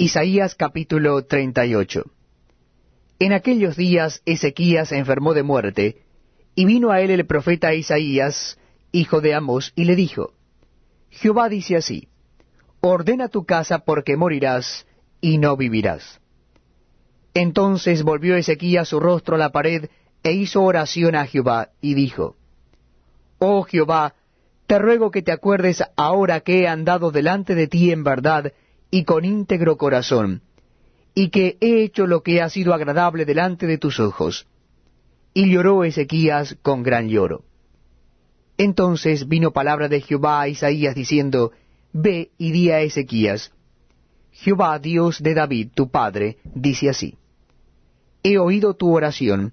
Isaías capítulo 38 En aquellos días Ezequías se enfermó de muerte, y vino a él el profeta Isaías, hijo de Amos, y le dijo, Jehová dice así, Ordena tu casa porque morirás y no vivirás. Entonces volvió Ezequías su rostro a la pared e hizo oración a Jehová, y dijo, Oh Jehová, te ruego que te acuerdes ahora que he andado delante de ti en verdad, y con íntegro corazón, y que he hecho lo que ha sido agradable delante de tus ojos. Y lloró Ezequías con gran lloro. Entonces vino palabra de Jehová a Isaías diciendo, Ve y di a Ezequías, Jehová Dios de David, tu padre, dice así, He oído tu oración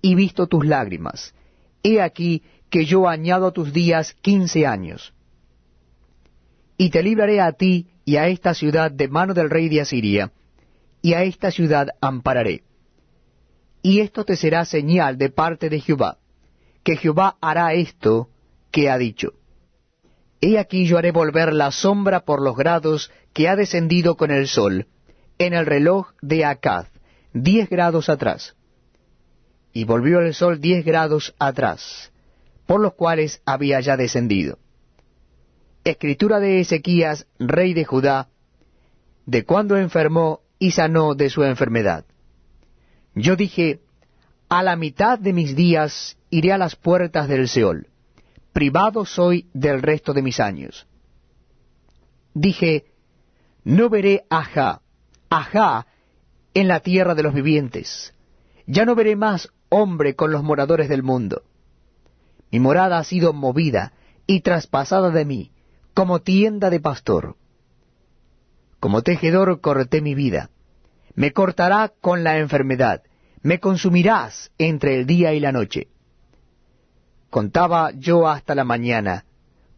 y visto tus lágrimas. He aquí que yo añado a tus días quince años. Y te libraré a ti y a esta ciudad de mano del rey de Asiria, y a esta ciudad ampararé. Y esto te será señal de parte de Jehová, que Jehová hará esto que ha dicho. He aquí yo haré volver la sombra por los grados que ha descendido con el sol, en el reloj de Acaz, diez grados atrás. Y volvió el sol diez grados atrás, por los cuales había ya descendido escritura de Ezequías, rey de Judá, de cuando enfermó y sanó de su enfermedad. Yo dije, a la mitad de mis días iré a las puertas del Seol, privado soy del resto de mis años. Dije, no veré ajá, ajá, en la tierra de los vivientes, ya no veré más hombre con los moradores del mundo. Mi morada ha sido movida y traspasada de mí, como tienda de pastor. Como tejedor corté mi vida. Me cortará con la enfermedad. Me consumirás entre el día y la noche. Contaba yo hasta la mañana.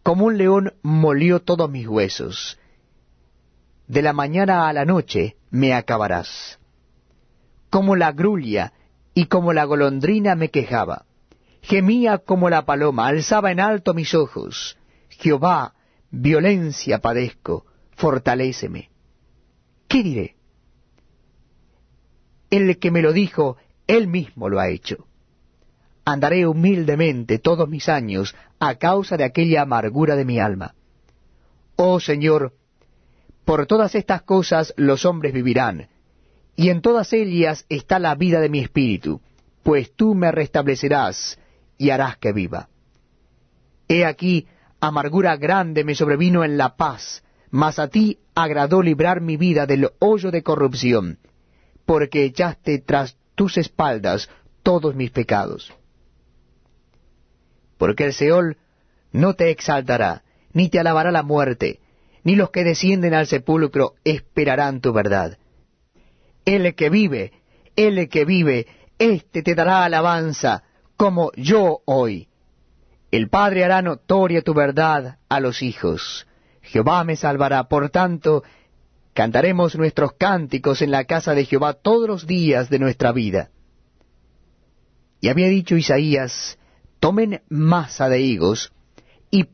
Como un león molió todos mis huesos. De la mañana a la noche me acabarás. Como la grulla y como la golondrina me quejaba. Gemía como la paloma, alzaba en alto mis ojos. Jehová, violencia padezco, fortaléceme. ¿Qué diré? El que me lo dijo, él mismo lo ha hecho. Andaré humildemente todos mis años a causa de aquella amargura de mi alma. Oh Señor, por todas estas cosas los hombres vivirán, y en todas ellas está la vida de mi espíritu, pues tú me restablecerás y harás que viva. He aquí, amargura grande me sobrevino en la paz, mas a ti agradó librar mi vida del hoyo de corrupción, porque echaste tras tus espaldas todos mis pecados. Porque el Seol no te exaltará, ni te alabará la muerte, ni los que descienden al sepulcro esperarán tu verdad. El que vive, el que vive, éste te dará alabanza, como yo hoy el Padre hará notoria tu verdad a los hijos. Jehová me salvará. Por tanto, cantaremos nuestros cánticos en la casa de Jehová todos los días de nuestra vida. Y había dicho Isaías, tomen masa de higos